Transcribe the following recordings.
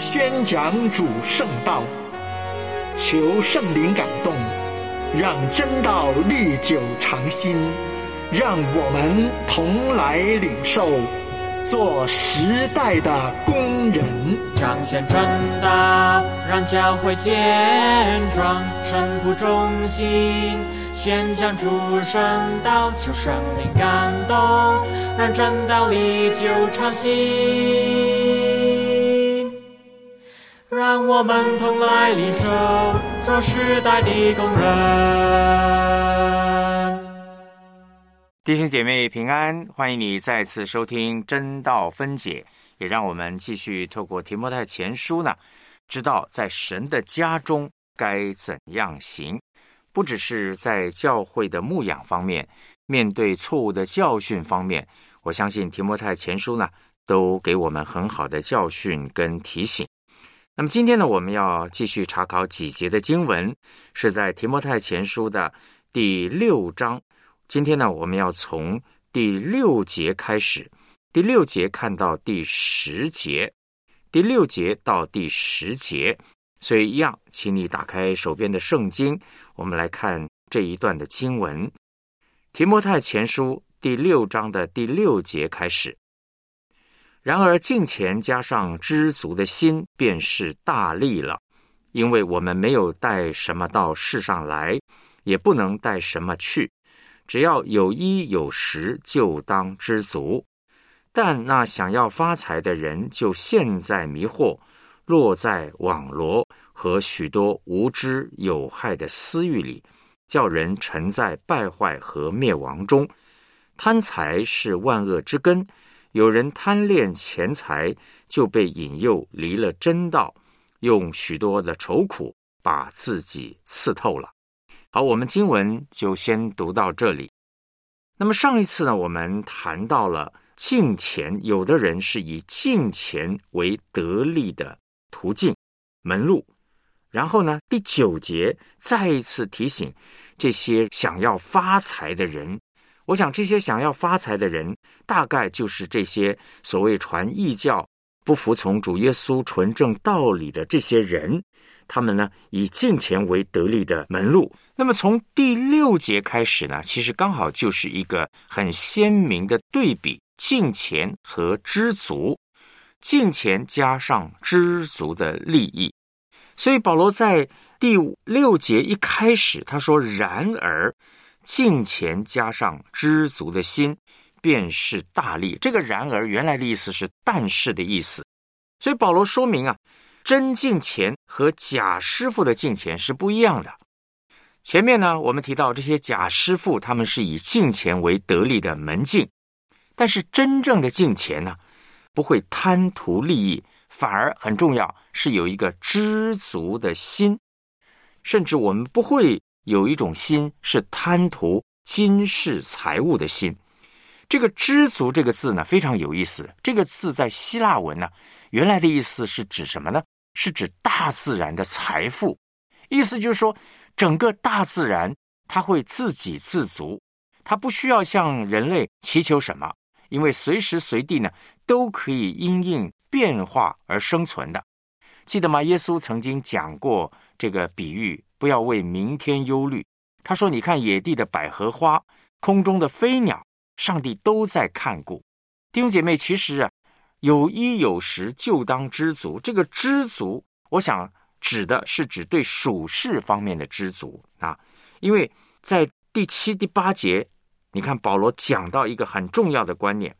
宣讲主圣道，求圣灵感动，让真道历久长新，让我们同来领受，做时代的工人，彰显真道，让教会健壮，神仆忠心。宣讲主圣道，求圣灵感动，让真道历久长新。让我们同来领受，这时代的工人。弟兄姐妹平安，欢迎你再次收听真道分解，也让我们继续透过提摩太前书呢，知道在神的家中该怎样行。不只是在教会的牧养方面，面对错误的教训方面，我相信提摩太前书呢，都给我们很好的教训跟提醒。那么今天呢，我们要继续查考几节的经文，是在提摩太前书的第六章。今天呢，我们要从第六节开始，第六节看到第十节，第六节到第十节。所以一样，请你打开手边的圣经，我们来看这一段的经文，《提摩太前书》第六章的第六节开始。然而敬前加上知足的心，便是大利了，因为我们没有带什么到世上来，也不能带什么去，只要有衣有食，就当知足。但那想要发财的人，就陷在迷惑。落在网罗和许多无知有害的私欲里，叫人沉在败坏和灭亡中。贪财是万恶之根，有人贪恋钱财，就被引诱离了真道，用许多的愁苦把自己刺透了。好，我们经文就先读到这里。那么上一次呢，我们谈到了敬钱，有的人是以敬钱为得利的。途径、门路，然后呢？第九节再一次提醒这些想要发财的人。我想，这些想要发财的人，大概就是这些所谓传异教、不服从主耶稣纯正道理的这些人。他们呢，以金钱为得利的门路。那么，从第六节开始呢，其实刚好就是一个很鲜明的对比：金钱和知足。金钱加上知足的利益，所以保罗在第六节一开始他说：“然而敬钱加上知足的心，便是大利。”这个“然而”原来的意思是“但是”的意思。所以保罗说明啊，真敬钱和假师傅的敬钱是不一样的。前面呢，我们提到这些假师傅，他们是以敬钱为得利的门径，但是真正的敬钱呢？不会贪图利益，反而很重要是有一个知足的心，甚至我们不会有一种心是贪图金世财物的心。这个“知足”这个字呢，非常有意思。这个字在希腊文呢，原来的意思是指什么呢？是指大自然的财富，意思就是说，整个大自然它会自给自足，它不需要向人类祈求什么。因为随时随地呢，都可以因应变化而生存的，记得吗？耶稣曾经讲过这个比喻，不要为明天忧虑。他说：“你看野地的百合花，空中的飞鸟，上帝都在看顾。”弟兄姐妹，其实啊，有衣有食就当知足。这个知足，我想指的是指对属世方面的知足啊，因为在第七、第八节。你看，保罗讲到一个很重要的观念，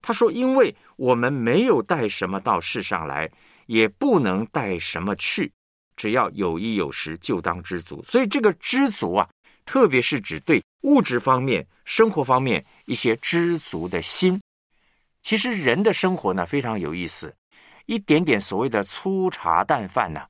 他说：“因为我们没有带什么到世上来，也不能带什么去，只要有衣有食，就当知足。”所以，这个知足啊，特别是指对物质方面、生活方面一些知足的心。其实，人的生活呢非常有意思，一点点所谓的粗茶淡饭呢，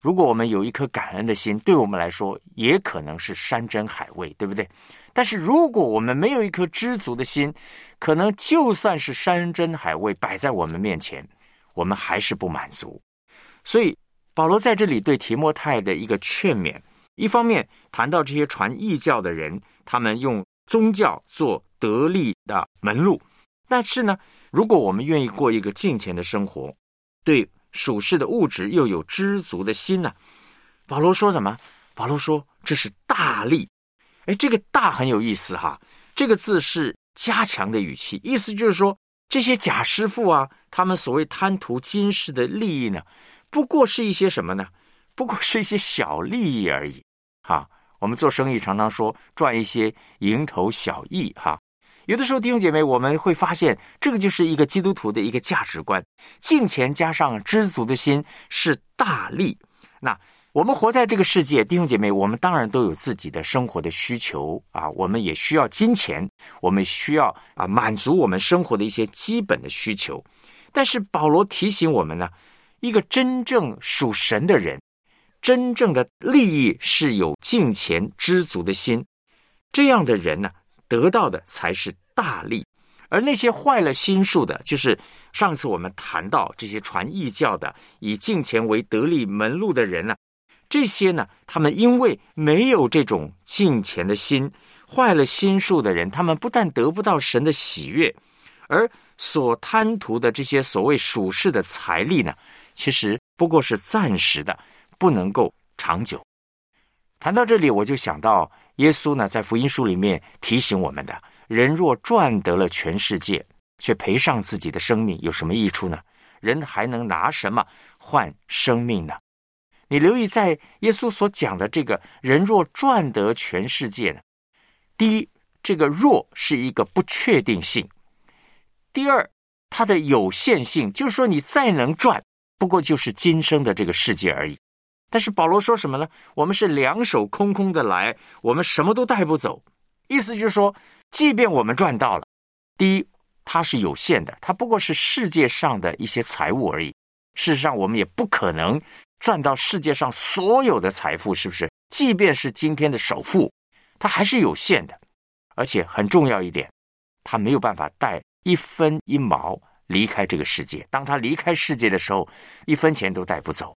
如果我们有一颗感恩的心，对我们来说也可能是山珍海味，对不对？但是如果我们没有一颗知足的心，可能就算是山珍海味摆在我们面前，我们还是不满足。所以保罗在这里对提摩太的一个劝勉，一方面谈到这些传异教的人，他们用宗教做得力的门路，但是呢，如果我们愿意过一个敬虔的生活，对属世的物质又有知足的心呢？保罗说什么？保罗说这是大力。哎，这个“大”很有意思哈，这个字是加强的语气，意思就是说这些假师傅啊，他们所谓贪图今世的利益呢。不过是一些什么呢？不过是一些小利益而已，哈。我们做生意常常说赚一些蝇头小利，哈。有的时候弟兄姐妹，我们会发现这个就是一个基督徒的一个价值观：敬钱加上知足的心是大利。那我们活在这个世界，弟兄姐妹，我们当然都有自己的生活的需求啊，我们也需要金钱，我们需要啊满足我们生活的一些基本的需求。但是保罗提醒我们呢。一个真正属神的人，真正的利益是有敬虔知足的心，这样的人呢，得到的才是大利。而那些坏了心术的，就是上次我们谈到这些传异教的，以敬虔为得利门路的人呢，这些呢，他们因为没有这种敬虔的心，坏了心术的人，他们不但得不到神的喜悦，而所贪图的这些所谓属世的财力呢。其实不过是暂时的，不能够长久。谈到这里，我就想到耶稣呢，在福音书里面提醒我们的：人若赚得了全世界，却赔上自己的生命，有什么益处呢？人还能拿什么换生命呢？你留意，在耶稣所讲的这个人若赚得全世界呢，第一，这个“若”是一个不确定性；第二，它的有限性，就是说你再能赚。不过就是今生的这个世界而已，但是保罗说什么呢？我们是两手空空的来，我们什么都带不走。意思就是说，即便我们赚到了，第一，它是有限的，它不过是世界上的一些财物而已。事实上，我们也不可能赚到世界上所有的财富，是不是？即便是今天的首富，它还是有限的，而且很重要一点，它没有办法带一分一毛。离开这个世界，当他离开世界的时候，一分钱都带不走。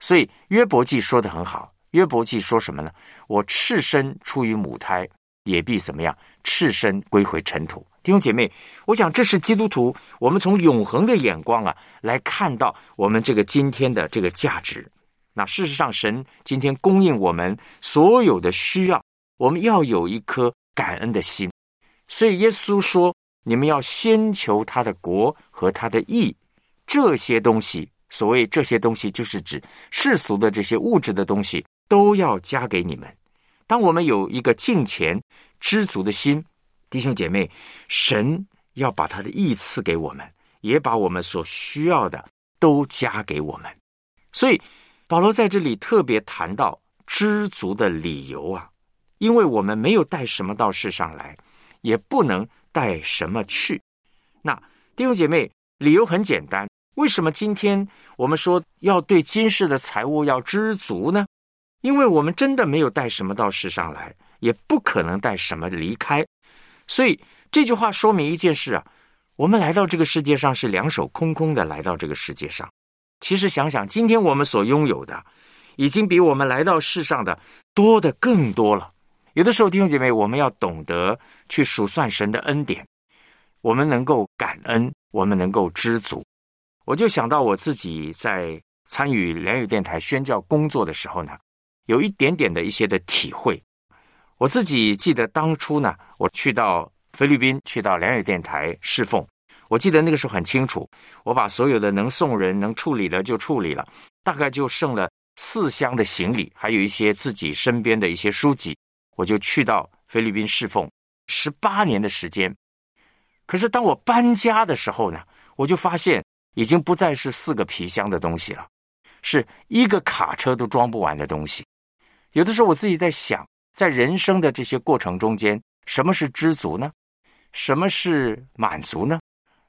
所以约伯记说的很好，约伯记说什么呢？我赤身出于母胎，也必怎么样？赤身归回尘土。弟兄姐妹，我想这是基督徒，我们从永恒的眼光啊来看到我们这个今天的这个价值。那事实上，神今天供应我们所有的需要，我们要有一颗感恩的心。所以耶稣说。你们要先求他的国和他的义，这些东西，所谓这些东西，就是指世俗的这些物质的东西，都要加给你们。当我们有一个敬虔、知足的心，弟兄姐妹，神要把他的义赐给我们，也把我们所需要的都加给我们。所以保罗在这里特别谈到知足的理由啊，因为我们没有带什么到世上来，也不能。带什么去？那弟兄姐妹，理由很简单。为什么今天我们说要对今世的财物要知足呢？因为我们真的没有带什么到世上来，也不可能带什么离开。所以这句话说明一件事啊：我们来到这个世界上是两手空空的来到这个世界上。其实想想，今天我们所拥有的，已经比我们来到世上的多的更多了。有的时候，弟兄姐妹，我们要懂得去数算神的恩典，我们能够感恩，我们能够知足。我就想到我自己在参与良友电台宣教工作的时候呢，有一点点的一些的体会。我自己记得当初呢，我去到菲律宾，去到良友电台侍奉，我记得那个时候很清楚，我把所有的能送人、能处理的就处理了，大概就剩了四箱的行李，还有一些自己身边的一些书籍。我就去到菲律宾侍奉十八年的时间，可是当我搬家的时候呢，我就发现已经不再是四个皮箱的东西了，是一个卡车都装不完的东西。有的时候我自己在想，在人生的这些过程中间，什么是知足呢？什么是满足呢？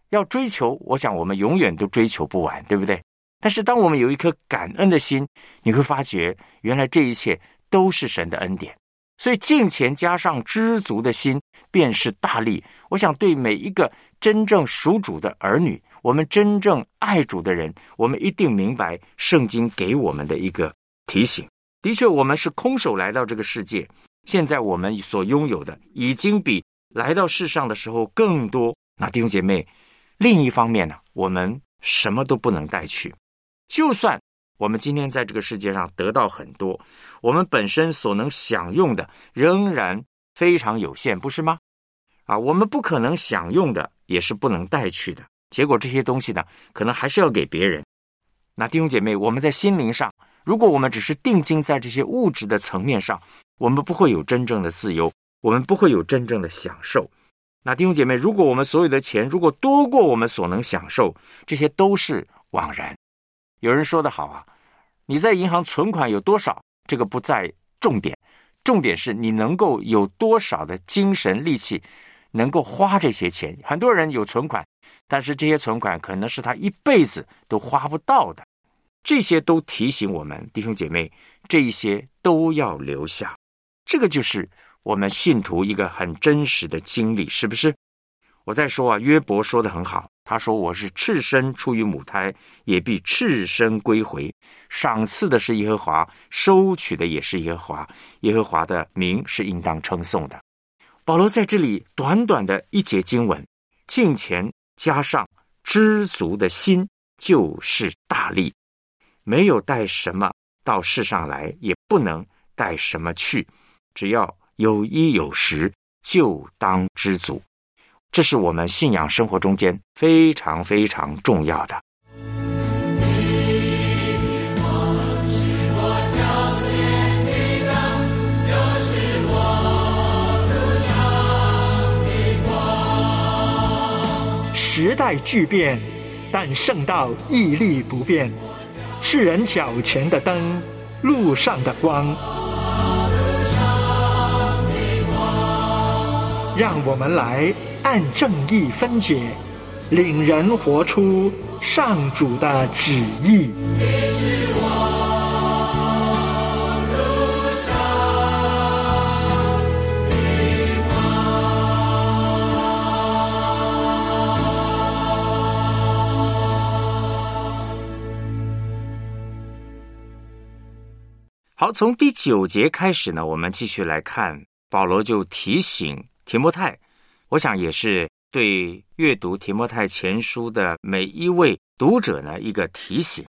要追求，我想我们永远都追求不完，对不对？但是当我们有一颗感恩的心，你会发觉，原来这一切都是神的恩典。所以敬虔加上知足的心，便是大力。我想对每一个真正属主的儿女，我们真正爱主的人，我们一定明白圣经给我们的一个提醒。的确，我们是空手来到这个世界，现在我们所拥有的已经比来到世上的时候更多。那弟兄姐妹，另一方面呢，我们什么都不能带去，就算。我们今天在这个世界上得到很多，我们本身所能享用的仍然非常有限，不是吗？啊，我们不可能享用的也是不能带去的。结果这些东西呢，可能还是要给别人。那弟兄姐妹，我们在心灵上，如果我们只是定睛在这些物质的层面上，我们不会有真正的自由，我们不会有真正的享受。那弟兄姐妹，如果我们所有的钱如果多过我们所能享受，这些都是枉然。有人说的好啊，你在银行存款有多少？这个不在重点，重点是你能够有多少的精神力气，能够花这些钱。很多人有存款，但是这些存款可能是他一辈子都花不到的。这些都提醒我们弟兄姐妹，这一些都要留下。这个就是我们信徒一个很真实的经历，是不是？我在说啊，约伯说的很好。他说：“我是赤身出于母胎，也必赤身归回。赏赐的是耶和华，收取的也是耶和华。耶和华的名是应当称颂的。”保罗在这里短短的一节经文，敬前加上知足的心，就是大力。没有带什么到世上来，也不能带什么去。只要有衣有食，就当知足。这是我们信仰生活中间非常非常重要的。时代巨变，但圣道屹立不变。世人脚前的灯，路上的光。让我们来。按正义分解，领人活出上主的旨意。好，从第九节开始呢，我们继续来看保罗就提醒提摩太。我想也是对阅读提摩太前书的每一位读者呢一个提醒。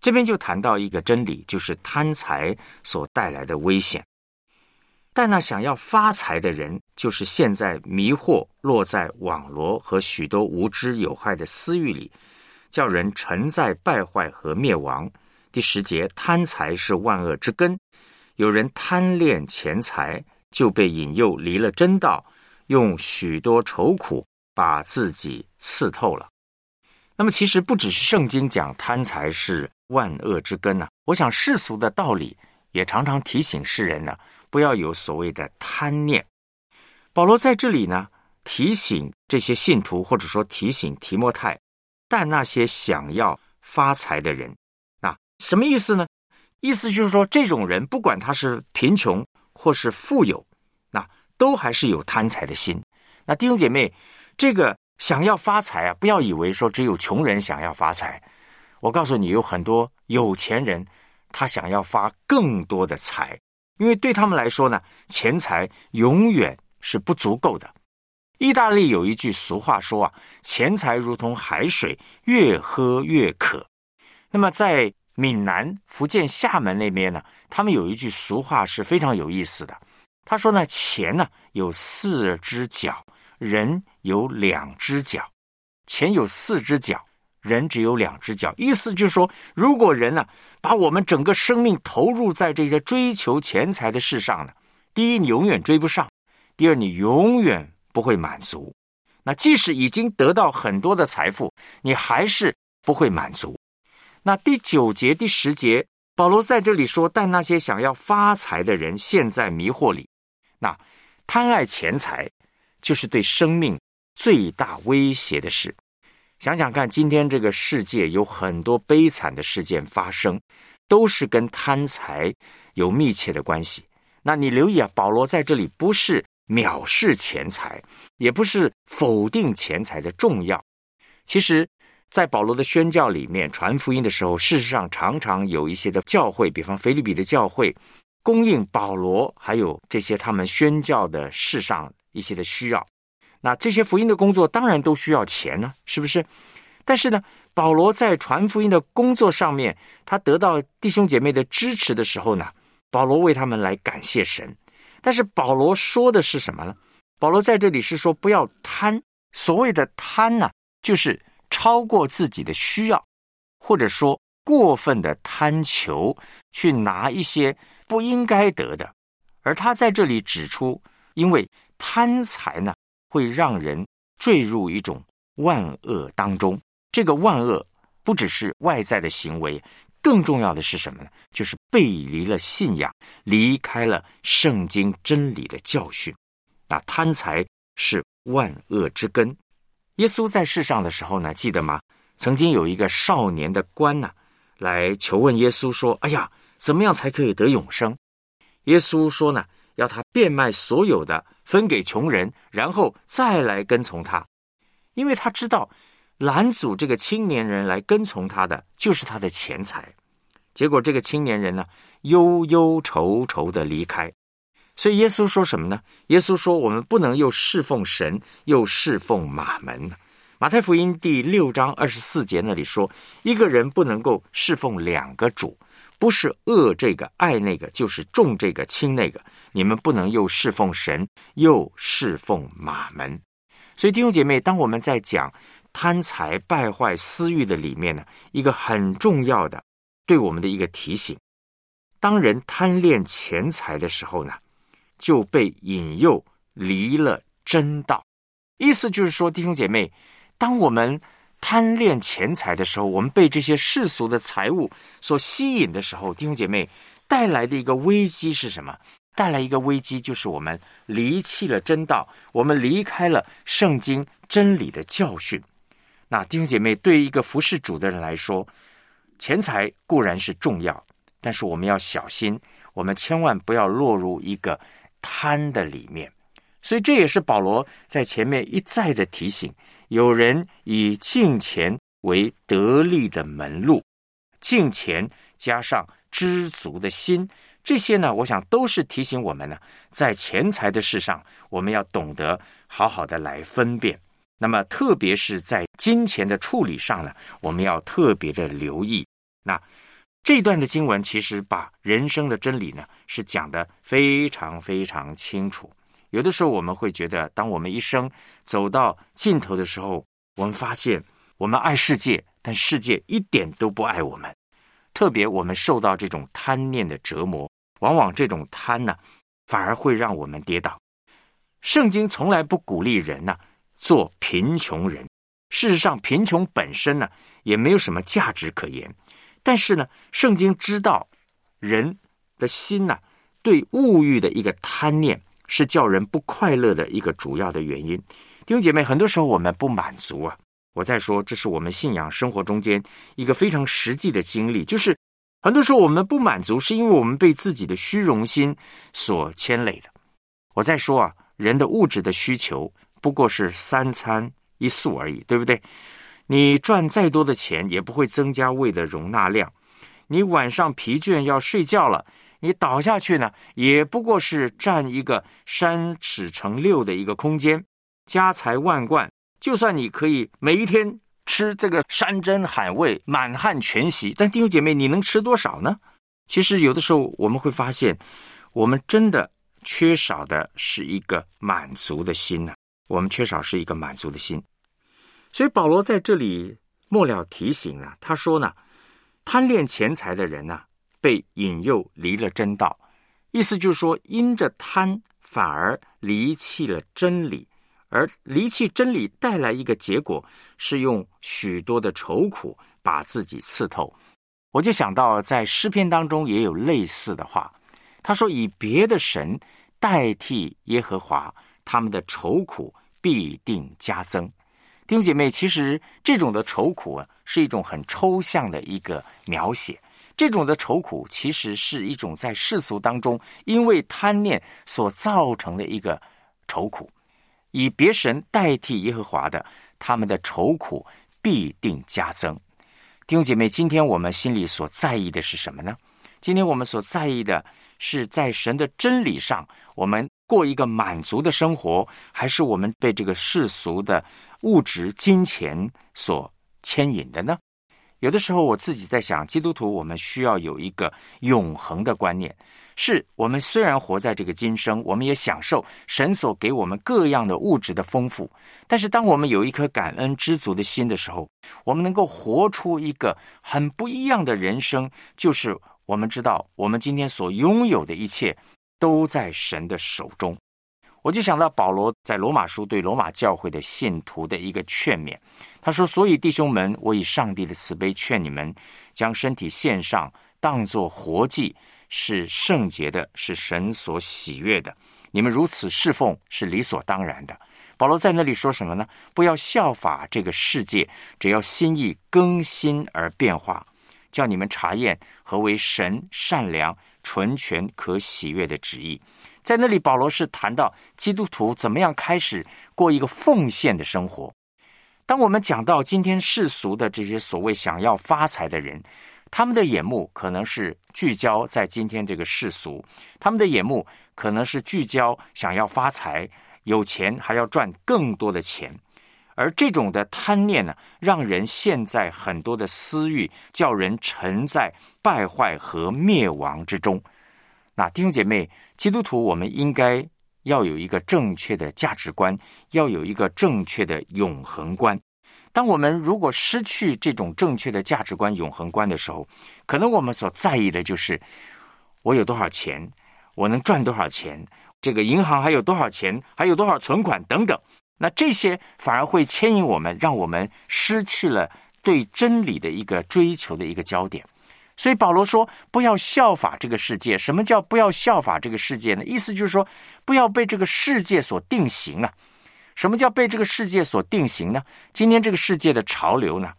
这边就谈到一个真理，就是贪财所带来的危险。但那想要发财的人，就是现在迷惑落在网罗和许多无知有害的私欲里，叫人沉在败坏和灭亡。第十节，贪财是万恶之根。有人贪恋钱财，就被引诱离了真道。用许多愁苦把自己刺透了。那么，其实不只是圣经讲贪财是万恶之根呢。我想世俗的道理也常常提醒世人呢，不要有所谓的贪念。保罗在这里呢，提醒这些信徒，或者说提醒提摩太，但那些想要发财的人，那什么意思呢？意思就是说，这种人不管他是贫穷或是富有。都还是有贪财的心，那弟兄姐妹，这个想要发财啊，不要以为说只有穷人想要发财。我告诉你，有很多有钱人，他想要发更多的财，因为对他们来说呢，钱财永远是不足够的。意大利有一句俗话说啊，钱财如同海水，越喝越渴。那么在闽南、福建、厦门那边呢，他们有一句俗话是非常有意思的。他说呢，钱呢有四只脚，人有两只脚。钱有四只脚，人只有两只脚。意思就是说，如果人呢把我们整个生命投入在这些追求钱财的事上呢，第一你永远追不上，第二你永远不会满足。那即使已经得到很多的财富，你还是不会满足。那第九节、第十节，保罗在这里说：“但那些想要发财的人，陷在迷惑里。”那贪爱钱财，就是对生命最大威胁的事。想想看，今天这个世界有很多悲惨的事件发生，都是跟贪财有密切的关系。那你留意啊，保罗在这里不是藐视钱财，也不是否定钱财的重要。其实，在保罗的宣教里面，传福音的时候，事实上常常有一些的教会，比方腓利比的教会，供应保罗还有这些他们宣教的事上一些的需要。那这些福音的工作当然都需要钱呢，是不是？但是呢，保罗在传福音的工作上面，他得到弟兄姐妹的支持的时候呢，保罗为他们来感谢神。但是保罗说的是什么呢？保罗在这里是说不要贪。所谓的贪呢，就是超过自己的需要，或者说过分的贪求，去拿一些不应该得的。而他在这里指出，因为贪财呢。会让人坠入一种万恶当中。这个万恶不只是外在的行为，更重要的是什么呢？就是背离了信仰，离开了圣经真理的教训。那贪财是万恶之根。耶稣在世上的时候呢，记得吗？曾经有一个少年的官呢，来求问耶稣说：“哎呀，怎么样才可以得永生？”耶稣说呢，要他变卖所有的。分给穷人，然后再来跟从他，因为他知道拦阻这个青年人来跟从他的就是他的钱财。结果这个青年人呢，忧忧愁愁的离开。所以耶稣说什么呢？耶稣说：“我们不能又侍奉神，又侍奉马门。”马太福音第六章二十四节那里说：“一个人不能够侍奉两个主。”不是恶这个爱那个，就是重这个轻那个。你们不能又侍奉神，又侍奉马门。所以弟兄姐妹，当我们在讲贪财败坏私欲的里面呢，一个很重要的对我们的一个提醒：当人贪恋钱财的时候呢，就被引诱离了真道。意思就是说，弟兄姐妹，当我们贪恋钱财的时候，我们被这些世俗的财物所吸引的时候，弟兄姐妹带来的一个危机是什么？带来一个危机就是我们离弃了真道，我们离开了圣经真理的教训。那弟兄姐妹，对于一个服侍主的人来说，钱财固然是重要，但是我们要小心，我们千万不要落入一个贪的里面。所以这也是保罗在前面一再的提醒。有人以敬钱为得利的门路，敬钱加上知足的心，这些呢，我想都是提醒我们呢，在钱财的事上，我们要懂得好好的来分辨。那么，特别是在金钱的处理上呢，我们要特别的留意。那这段的经文其实把人生的真理呢，是讲的非常非常清楚。有的时候我们会觉得，当我们一生走到尽头的时候，我们发现我们爱世界，但世界一点都不爱我们。特别我们受到这种贪念的折磨，往往这种贪呢，反而会让我们跌倒。圣经从来不鼓励人呢做贫穷人。事实上，贫穷本身呢也没有什么价值可言。但是呢，圣经知道人的心呢对物欲的一个贪念。是叫人不快乐的一个主要的原因，弟兄姐妹，很多时候我们不满足啊。我在说，这是我们信仰生活中间一个非常实际的经历，就是很多时候我们不满足，是因为我们被自己的虚荣心所牵累的。我在说啊，人的物质的需求不过是三餐一宿而已，对不对？你赚再多的钱，也不会增加胃的容纳量。你晚上疲倦要睡觉了。你倒下去呢，也不过是占一个三尺乘六的一个空间，家财万贯，就算你可以每一天吃这个山珍海味，满汉全席，但弟兄姐妹，你能吃多少呢？其实有的时候我们会发现，我们真的缺少的是一个满足的心呢。我们缺少是一个满足的心，所以保罗在这里末了提醒啊，他说呢，贪恋钱财的人呢。被引诱离了真道，意思就是说，因着贪，反而离弃了真理，而离弃真理带来一个结果，是用许多的愁苦把自己刺透。我就想到，在诗篇当中也有类似的话，他说：“以别的神代替耶和华，他们的愁苦必定加增。”弟兄姐妹，其实这种的愁苦啊，是一种很抽象的一个描写。这种的愁苦，其实是一种在世俗当中因为贪念所造成的一个愁苦。以别神代替耶和华的，他们的愁苦必定加增。弟兄姐妹，今天我们心里所在意的是什么呢？今天我们所在意的是在神的真理上，我们过一个满足的生活，还是我们被这个世俗的物质金钱所牵引的呢？有的时候，我自己在想，基督徒我们需要有一个永恒的观念：是我们虽然活在这个今生，我们也享受神所给我们各样的物质的丰富。但是，当我们有一颗感恩知足的心的时候，我们能够活出一个很不一样的人生。就是我们知道，我们今天所拥有的一切都在神的手中。我就想到保罗在罗马书对罗马教会的信徒的一个劝勉。他说：“所以弟兄们，我以上帝的慈悲劝你们，将身体献上，当作活祭，是圣洁的，是神所喜悦的。你们如此侍奉，是理所当然的。”保罗在那里说什么呢？不要效法这个世界，只要心意更新而变化，叫你们查验何为神善良、纯全、可喜悦的旨意。在那里，保罗是谈到基督徒怎么样开始过一个奉献的生活。当我们讲到今天世俗的这些所谓想要发财的人，他们的眼目可能是聚焦在今天这个世俗，他们的眼目可能是聚焦想要发财、有钱，还要赚更多的钱。而这种的贪念呢，让人陷在很多的私欲，叫人沉在败坏和灭亡之中。那弟兄姐妹，基督徒，我们应该。要有一个正确的价值观，要有一个正确的永恒观。当我们如果失去这种正确的价值观、永恒观的时候，可能我们所在意的就是我有多少钱，我能赚多少钱，这个银行还有多少钱，还有多少存款等等。那这些反而会牵引我们，让我们失去了对真理的一个追求的一个焦点。所以保罗说：“不要效法这个世界。什么叫不要效法这个世界呢？意思就是说，不要被这个世界所定型啊。什么叫被这个世界所定型呢？今天这个世界的潮流呢，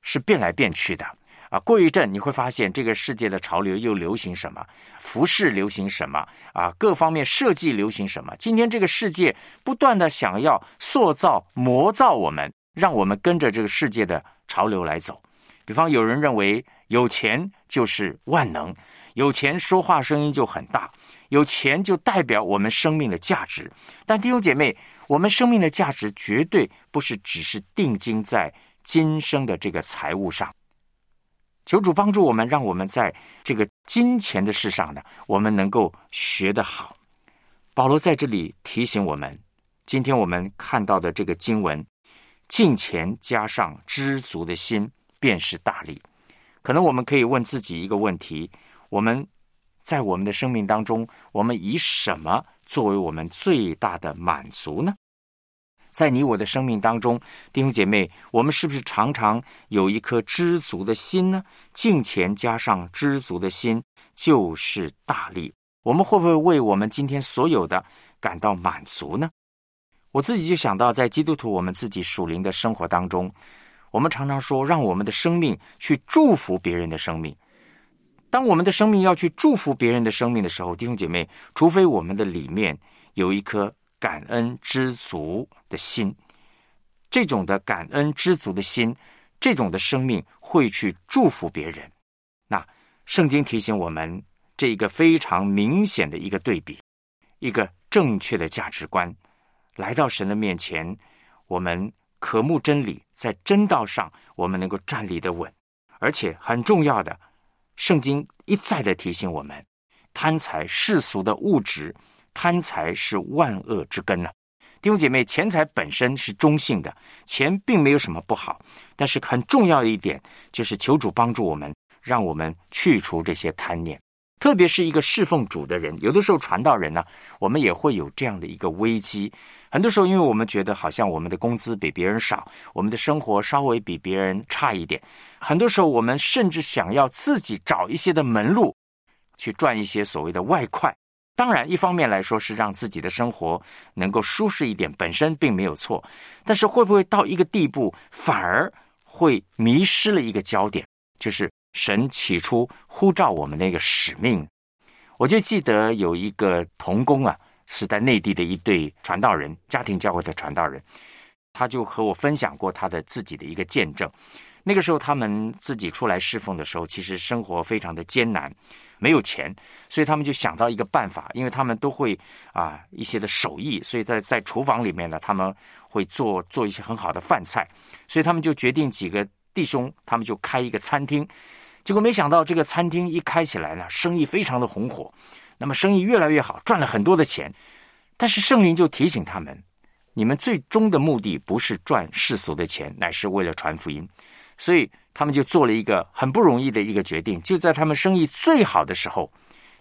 是变来变去的啊。过一阵你会发现，这个世界的潮流又流行什么？服饰流行什么？啊，各方面设计流行什么？今天这个世界不断的想要塑造、磨造我们，让我们跟着这个世界的潮流来走。比方有人认为。”有钱就是万能，有钱说话声音就很大，有钱就代表我们生命的价值。但弟兄姐妹，我们生命的价值绝对不是只是定睛在今生的这个财务上。求主帮助我们，让我们在这个金钱的事上呢，我们能够学得好。保罗在这里提醒我们，今天我们看到的这个经文，敬钱加上知足的心，便是大利。可能我们可以问自己一个问题：我们在我们的生命当中，我们以什么作为我们最大的满足呢？在你我的生命当中，弟兄姐妹，我们是不是常常有一颗知足的心呢？敬虔加上知足的心，就是大力。我们会不会为我们今天所有的感到满足呢？我自己就想到，在基督徒我们自己属灵的生活当中。我们常常说，让我们的生命去祝福别人的生命。当我们的生命要去祝福别人的生命的时候，弟兄姐妹，除非我们的里面有一颗感恩知足的心，这种的感恩知足的心，这种的生命会去祝福别人。那圣经提醒我们，这一个非常明显的一个对比，一个正确的价值观，来到神的面前，我们。渴慕真理，在真道上，我们能够站立的稳，而且很重要的，圣经一再的提醒我们，贪财世俗的物质，贪财是万恶之根呢。弟兄姐妹，钱财本身是中性的，钱并没有什么不好，但是很重要的一点就是求主帮助我们，让我们去除这些贪念。特别是一个侍奉主的人，有的时候传道人呢，我们也会有这样的一个危机。很多时候，因为我们觉得好像我们的工资比别人少，我们的生活稍微比别人差一点。很多时候，我们甚至想要自己找一些的门路，去赚一些所谓的外快。当然，一方面来说是让自己的生活能够舒适一点，本身并没有错。但是会不会到一个地步，反而会迷失了一个焦点，就是神起初呼召我们那个使命？我就记得有一个童工啊，是在内地的一对传道人，家庭教会的传道人。他就和我分享过他的自己的一个见证。那个时候，他们自己出来侍奉的时候，其实生活非常的艰难，没有钱，所以他们就想到一个办法，因为他们都会啊一些的手艺，所以在在厨房里面呢，他们会做做一些很好的饭菜，所以他们就决定几个弟兄，他们就开一个餐厅。结果没想到，这个餐厅一开起来呢，生意非常的红火，那么生意越来越好，赚了很多的钱。但是圣灵就提醒他们。你们最终的目的不是赚世俗的钱，乃是为了传福音，所以他们就做了一个很不容易的一个决定。就在他们生意最好的时候，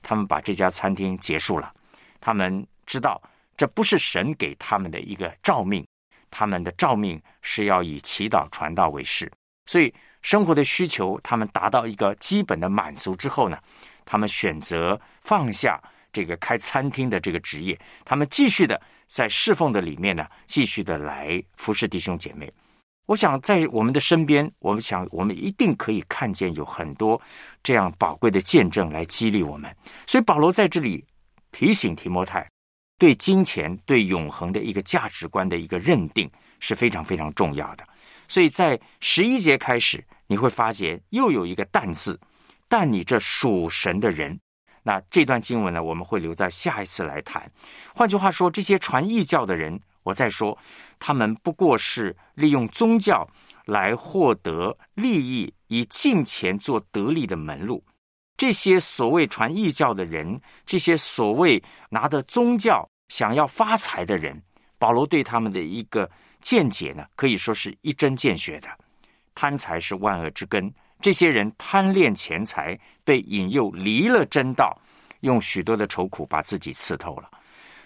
他们把这家餐厅结束了。他们知道这不是神给他们的一个召命，他们的召命是要以祈祷传道为事。所以生活的需求，他们达到一个基本的满足之后呢，他们选择放下这个开餐厅的这个职业，他们继续的。在侍奉的里面呢，继续的来服侍弟兄姐妹。我想在我们的身边，我们想我们一定可以看见有很多这样宝贵的见证来激励我们。所以保罗在这里提醒提摩太，对金钱、对永恒的一个价值观的一个认定是非常非常重要的。所以在十一节开始，你会发现又有一个“但”字，但你这属神的人。那这段经文呢，我们会留在下一次来谈。换句话说，这些传异教的人，我再说，他们不过是利用宗教来获得利益，以金钱做得利的门路。这些所谓传异教的人，这些所谓拿的宗教想要发财的人，保罗对他们的一个见解呢，可以说是一针见血的：贪财是万恶之根。这些人贪恋钱财，被引诱离了真道，用许多的愁苦把自己刺透了。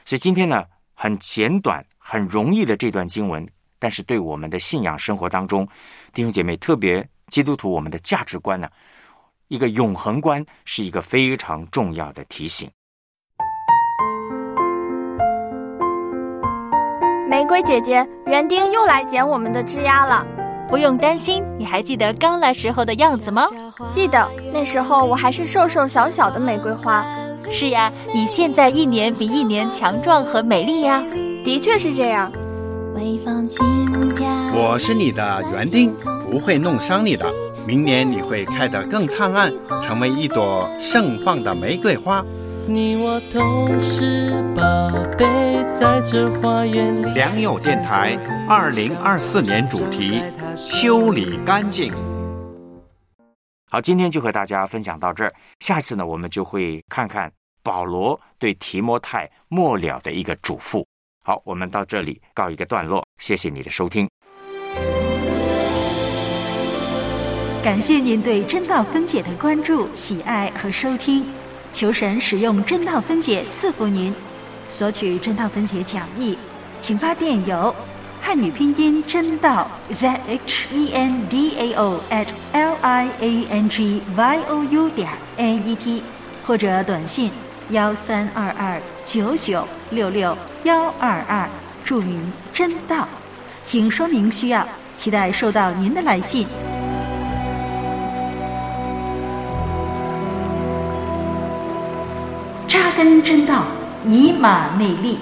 所以今天呢，很简短、很容易的这段经文，但是对我们的信仰生活当中，弟兄姐妹，特别基督徒，我们的价值观呢，一个永恒观，是一个非常重要的提醒。玫瑰姐姐，园丁又来捡我们的枝丫了。不用担心，你还记得刚来时候的样子吗？记得，那时候我还是瘦瘦小小的玫瑰花。是呀，你现在一年比一年强壮和美丽呀。的确是这样。我是你的园丁，不会弄伤你的。明年你会开得更灿烂，成为一朵盛放的玫瑰花。你我都是宝贝，在这花园里。良友电台二零二四年主题：修理干净。好，今天就和大家分享到这儿。下次呢，我们就会看看保罗对提摩太末了的一个嘱咐。好，我们到这里告一个段落。谢谢你的收听。感谢您对真道分解的关注、喜爱和收听。求神使用真道分解赐福您，索取真道分解讲义，请发电邮汉语拼音真道 z h e n d a o at l i a n g y o u 点 n e t，或者短信幺三二二九九六六幺二二，注明真道，请说明需要，期待收到您的来信。扎根真道，以马内利。